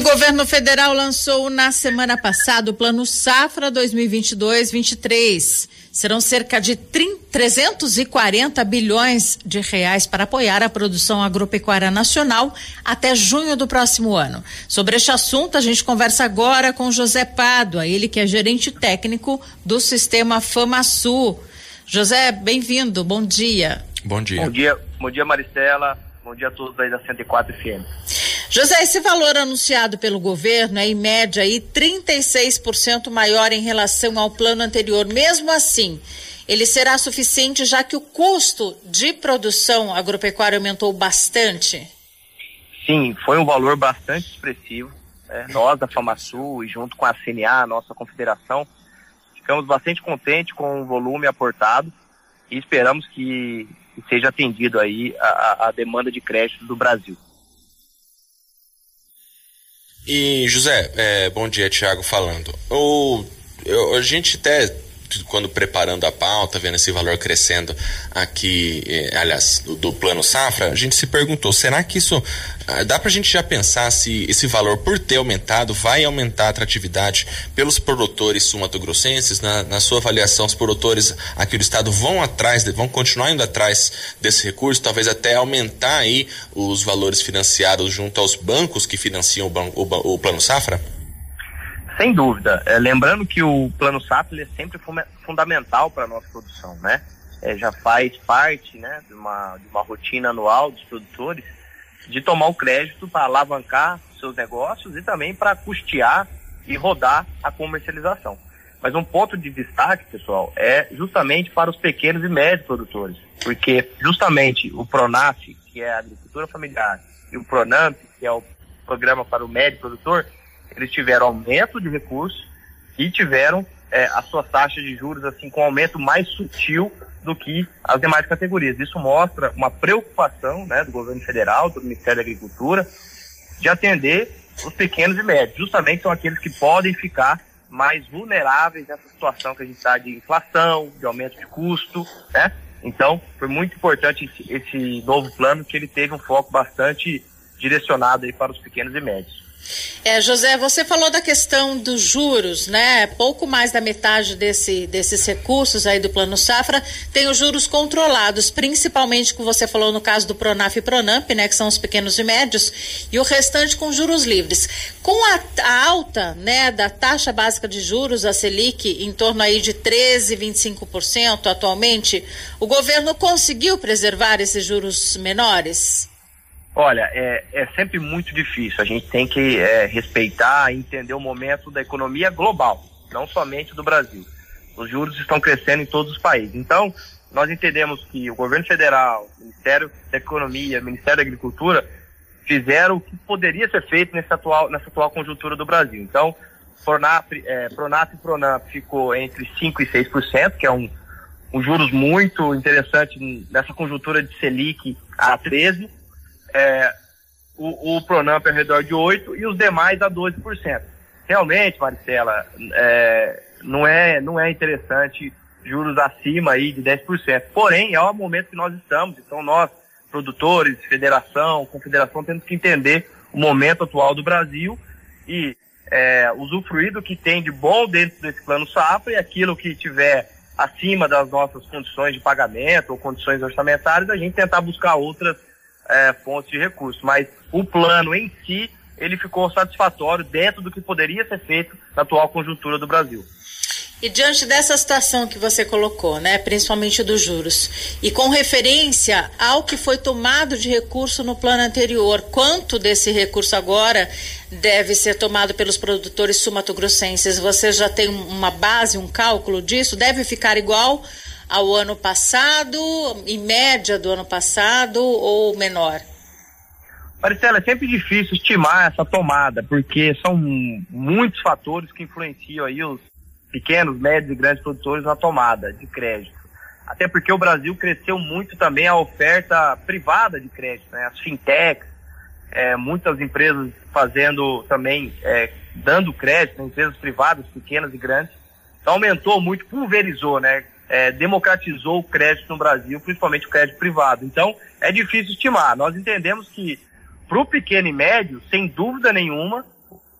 O governo federal lançou na semana passada o Plano Safra 2022-23. Serão cerca de 30, 340 bilhões de reais para apoiar a produção agropecuária nacional até junho do próximo ano. Sobre este assunto, a gente conversa agora com José Pádua, ele que é gerente técnico do sistema FamaSul. José, bem-vindo, bom dia. Bom dia. Bom dia, bom dia Maristela, bom dia a todos aí da 104 FM. José, esse valor anunciado pelo governo é em média aí 36% maior em relação ao plano anterior. Mesmo assim, ele será suficiente já que o custo de produção agropecuária aumentou bastante? Sim, foi um valor bastante expressivo. É, nós da FamaSul e junto com a CNA, a nossa confederação, ficamos bastante contentes com o volume aportado e esperamos que, que seja atendido aí a, a demanda de crédito do Brasil. E José, é, bom dia, Tiago falando. O, eu, a gente até quando preparando a pauta, vendo esse valor crescendo aqui, eh, aliás, do, do, plano safra, a gente se perguntou, será que isso ah, dá para a gente já pensar se esse valor, por ter aumentado, vai aumentar a atratividade pelos produtores sumatogrossenses? Na, na sua avaliação, os produtores aqui do estado vão atrás, vão continuar indo atrás desse recurso, talvez até aumentar aí os valores financiados junto aos bancos que financiam o, o, o plano safra? Sem dúvida. É, lembrando que o plano SAP é sempre fundamental para a nossa produção, né? É, já faz parte né, de, uma, de uma rotina anual dos produtores de tomar o crédito para alavancar seus negócios e também para custear e rodar a comercialização. Mas um ponto de destaque, pessoal, é justamente para os pequenos e médios produtores, porque justamente o Pronaf, que é a agricultura familiar, e o Pronamp, que é o programa para o médio produtor, eles tiveram aumento de recursos e tiveram é, as suas taxas de juros assim com aumento mais sutil do que as demais categorias. Isso mostra uma preocupação né, do governo federal, do Ministério da Agricultura, de atender os pequenos e médios. Justamente são aqueles que podem ficar mais vulneráveis nessa situação que a gente está de inflação, de aumento de custo, né? Então, foi muito importante esse, esse novo plano que ele teve um foco bastante direcionado aí para os pequenos e médios. É, José, você falou da questão dos juros, né? Pouco mais da metade desse, desses recursos aí do Plano Safra tem os juros controlados, principalmente como você falou no caso do Pronaf e Pronamp, né? Que são os pequenos e médios, e o restante com juros livres. Com a, a alta, né, da taxa básica de juros, a Selic, em torno aí de 13, 25% atualmente, o governo conseguiu preservar esses juros menores? Olha, é, é sempre muito difícil. A gente tem que é, respeitar e entender o momento da economia global, não somente do Brasil. Os juros estão crescendo em todos os países. Então, nós entendemos que o governo federal, o Ministério da Economia, o Ministério da Agricultura fizeram o que poderia ser feito nessa atual, nessa atual conjuntura do Brasil. Então, Pronap, é, Pronap e ficou entre 5% e 6%, que é um, um juros muito interessante nessa conjuntura de Selic a 13% é, o, o Pronamp ao redor de 8% e os demais a 12%. Realmente, Maricela, é, não, é, não é interessante juros acima aí de 10%. Porém, é o momento que nós estamos, então nós, produtores, federação, confederação, temos que entender o momento atual do Brasil e é, usufruir do que tem de bom dentro desse plano safra e aquilo que tiver acima das nossas condições de pagamento ou condições orçamentárias, a gente tentar buscar outras é, fontes de recursos, mas o plano em si ele ficou satisfatório dentro do que poderia ser feito na atual conjuntura do Brasil. E diante dessa situação que você colocou, né, principalmente dos juros, e com referência ao que foi tomado de recurso no plano anterior, quanto desse recurso agora deve ser tomado pelos produtores sumatogrossenses? Você já tem uma base, um cálculo disso? Deve ficar igual ao ano passado, em média do ano passado ou menor? Maricela, é sempre difícil estimar essa tomada, porque são muitos fatores que influenciam aí os pequenos, médios e grandes produtores na tomada de crédito. Até porque o Brasil cresceu muito também a oferta privada de crédito, né? As fintechs é, muitas empresas fazendo também, é, dando crédito, empresas privadas, pequenas e grandes. Então aumentou muito, pulverizou, né? É, democratizou o crédito no Brasil, principalmente o crédito privado. Então é difícil estimar. Nós entendemos que para o pequeno e médio, sem dúvida nenhuma,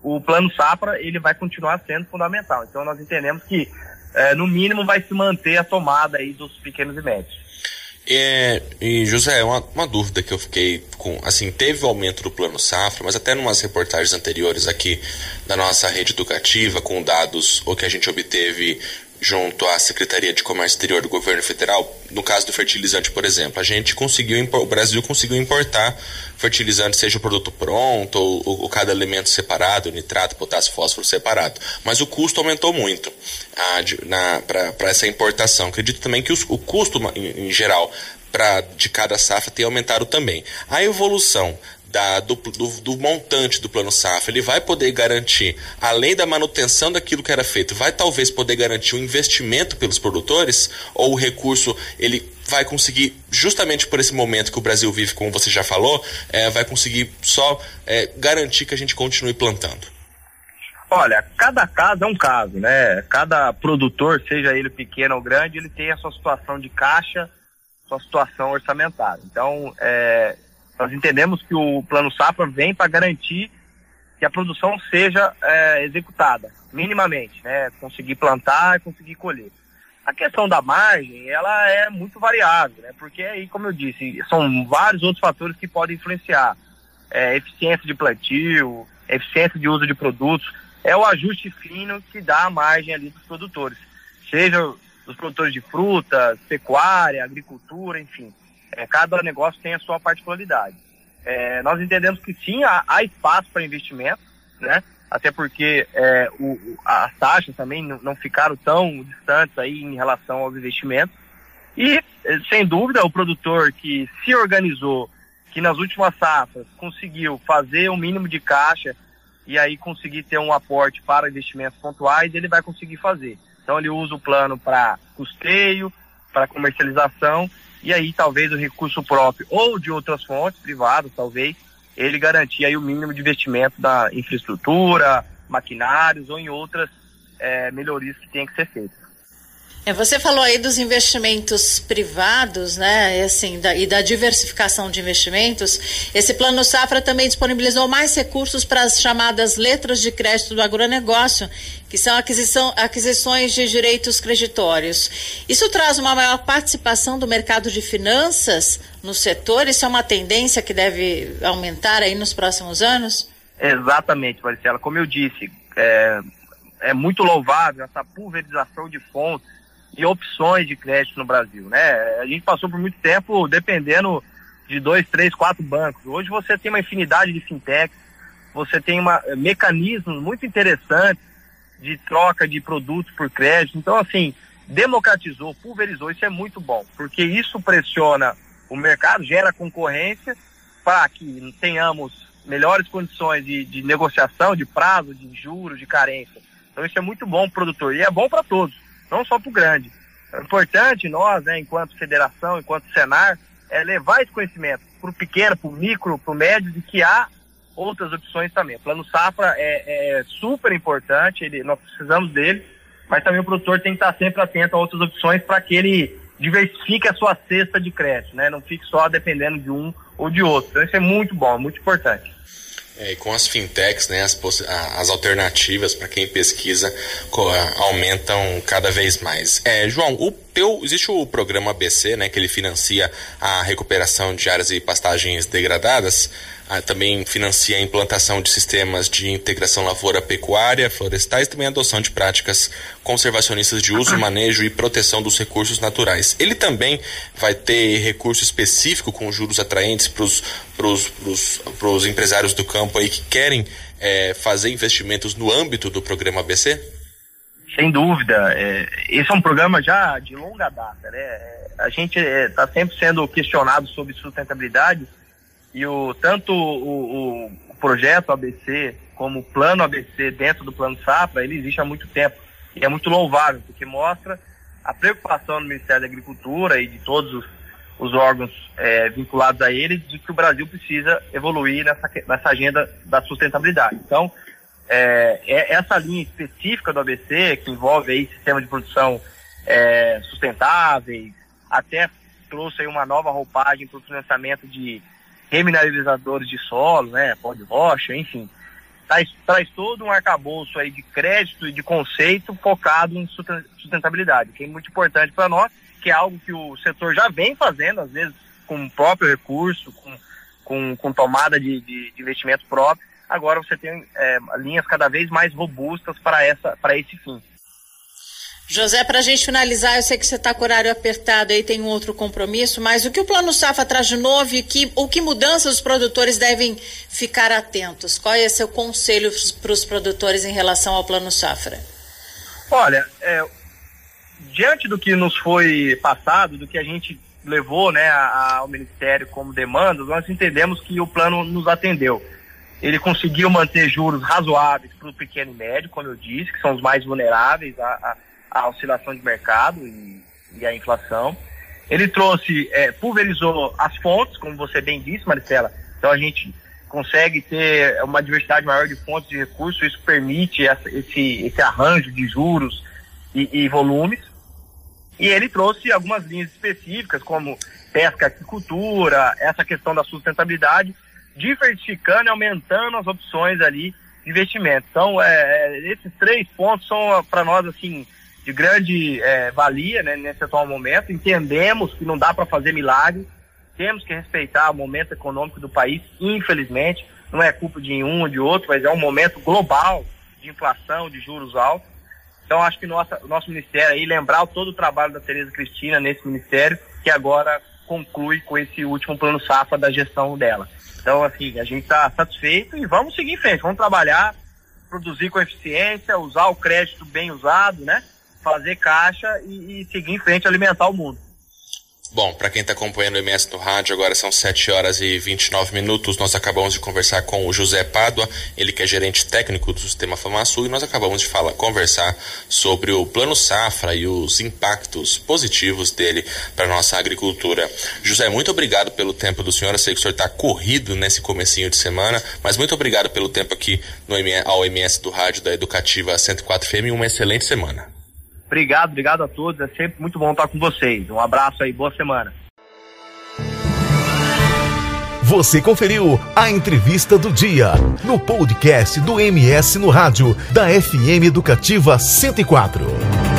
o plano Safra ele vai continuar sendo fundamental. Então nós entendemos que é, no mínimo vai se manter a tomada aí dos pequenos e médios. É, e José, uma, uma dúvida que eu fiquei com, assim, teve o aumento do plano safra, mas até numas reportagens anteriores aqui da nossa rede educativa, com dados o que a gente obteve junto à Secretaria de Comércio Exterior do Governo Federal, no caso do fertilizante, por exemplo, a gente conseguiu, o Brasil conseguiu importar fertilizante, seja o produto pronto ou, ou, cada elemento separado, nitrato, potássio, fósforo separado. Mas o custo aumentou muito para essa importação. Acredito também que os, o custo, em, em geral, pra, de cada safra tem aumentado também. A evolução da, do, do, do, montante do plano safra, ele vai poder garantir, além da manutenção daquilo que era feito, vai talvez poder garantir um investimento pelos produtores, ou o recurso ele vai conseguir, justamente por esse momento que o Brasil vive, como você já falou, é, vai conseguir só é, garantir que a gente continue plantando? Olha, cada caso é um caso, né? Cada produtor, seja ele pequeno ou grande, ele tem a sua situação de caixa, sua situação orçamentária. Então, é, nós entendemos que o Plano Safra vem para garantir que a produção seja é, executada, minimamente, né? Conseguir plantar e conseguir colher. A questão da margem, ela é muito variável, né? Porque aí, como eu disse, são vários outros fatores que podem influenciar. É, eficiência de plantio, eficiência de uso de produtos, é o ajuste fino que dá a margem ali dos produtores. Seja dos produtores de frutas, pecuária, agricultura, enfim. É, cada negócio tem a sua particularidade. É, nós entendemos que sim, há, há espaço para investimento, né? Até porque é, o, as taxas também não, não ficaram tão distantes aí em relação aos investimentos. E, é, sem dúvida, o produtor que se organizou, que nas últimas safras conseguiu fazer o um mínimo de caixa e aí conseguir ter um aporte para investimentos pontuais, ele vai conseguir fazer. Então ele usa o plano para custeio, para comercialização e aí talvez o recurso próprio ou de outras fontes privadas, talvez, ele garantir aí o mínimo de investimento da infraestrutura, maquinários ou em outras é, melhorias que tem que ser feitas. É, você falou aí dos investimentos privados, né? E, assim, da, e da diversificação de investimentos. Esse plano Safra também disponibilizou mais recursos para as chamadas letras de crédito do agronegócio, que são aquisição, aquisições de direitos creditórios. Isso traz uma maior participação do mercado de finanças no setor? Isso é uma tendência que deve aumentar aí nos próximos anos? Exatamente, Marcela. Como eu disse, é, é muito louvável essa pulverização de fontes e opções de crédito no Brasil, né? A gente passou por muito tempo dependendo de dois, três, quatro bancos. Hoje você tem uma infinidade de fintechs, você tem uma, eh, mecanismos muito interessantes de troca de produtos por crédito. Então, assim, democratizou, pulverizou, isso é muito bom, porque isso pressiona o mercado, gera concorrência para que tenhamos melhores condições de, de negociação, de prazo, de juros, de carência. Então isso é muito bom para o produtor e é bom para todos não só para o grande. É importante nós, né, enquanto federação, enquanto Senar, é levar esse conhecimento para o pequeno, para o micro, para o médio, de que há outras opções também. O plano safra é, é super importante, ele, nós precisamos dele, mas também o produtor tem que estar sempre atento a outras opções para que ele diversifique a sua cesta de crédito, né? Não fique só dependendo de um ou de outro. Então isso é muito bom, muito importante. É, e com as fintechs, né, as, as alternativas para quem pesquisa aumentam cada vez mais. É, João, o teu, existe o programa ABC, né, que ele financia a recuperação de áreas e pastagens degradadas também financia a implantação de sistemas de integração lavoura-pecuária, florestais e também a adoção de práticas conservacionistas de uso, manejo e proteção dos recursos naturais. Ele também vai ter recurso específico com juros atraentes para os empresários do campo aí que querem é, fazer investimentos no âmbito do programa ABC? Sem dúvida. É, esse é um programa já de longa data. Né? A gente está é, sempre sendo questionado sobre sustentabilidade e o, tanto o, o, projeto ABC como o plano ABC dentro do plano Safra, ele existe há muito tempo. E é muito louvável, porque mostra a preocupação do Ministério da Agricultura e de todos os, os órgãos é, vinculados a ele de que o Brasil precisa evoluir nessa, nessa agenda da sustentabilidade. Então, é, é essa linha específica do ABC, que envolve aí sistema de produção é, sustentáveis, até trouxe aí uma nova roupagem para o financiamento de remineralizadores de solo, né, pó de rocha, enfim, traz, traz todo um arcabouço aí de crédito e de conceito focado em sustentabilidade, que é muito importante para nós que é algo que o setor já vem fazendo, às vezes com o próprio recurso, com, com, com tomada de, de, de, investimento próprio. Agora você tem é, linhas cada vez mais robustas para, esse fim. José, para a gente finalizar, eu sei que você está com o horário apertado aí, tem um outro compromisso, mas o que o Plano Safra traz de novo e que, que mudanças os produtores devem ficar atentos? Qual é o seu conselho para os produtores em relação ao Plano Safra? Olha, é, diante do que nos foi passado, do que a gente levou né, ao Ministério como demandas, nós entendemos que o plano nos atendeu. Ele conseguiu manter juros razoáveis para o pequeno e médio, como eu disse, que são os mais vulneráveis à, à, à oscilação de mercado e, e à inflação. Ele trouxe, é, pulverizou as fontes, como você bem disse, Maricela. Então a gente consegue ter uma diversidade maior de fontes de recursos, isso permite essa, esse, esse arranjo de juros e, e volumes. E ele trouxe algumas linhas específicas, como pesca, agricultura, essa questão da sustentabilidade, diversificando e aumentando as opções ali de investimento. Então, é, é esses três pontos são para nós assim de grande é, valia né, nesse atual momento. Entendemos que não dá para fazer milagre, temos que respeitar o momento econômico do país, infelizmente. Não é culpa de um ou de outro, mas é um momento global de inflação, de juros altos. Então, acho que nossa, nosso ministério aí, lembrar todo o trabalho da Tereza Cristina nesse ministério, que agora conclui com esse último plano SAFA da gestão dela. Então, assim, a gente está satisfeito e vamos seguir em frente, vamos trabalhar, produzir com eficiência, usar o crédito bem usado, né? Fazer caixa e, e seguir em frente, alimentar o mundo. Bom, para quem está acompanhando o MS no rádio, agora são 7 horas e 29 minutos. Nós acabamos de conversar com o José Pádua, ele que é gerente técnico do Sistema FamaSul, e nós acabamos de falar, conversar sobre o Plano Safra e os impactos positivos dele para nossa agricultura. José, muito obrigado pelo tempo do senhor. Eu sei que o senhor está corrido nesse comecinho de semana, mas muito obrigado pelo tempo aqui no MS, ao MS do rádio da Educativa 104 FM e uma excelente semana. Obrigado, obrigado a todos. É sempre muito bom estar com vocês. Um abraço aí, boa semana. Você conferiu a entrevista do dia no podcast do MS no rádio da FM Educativa 104.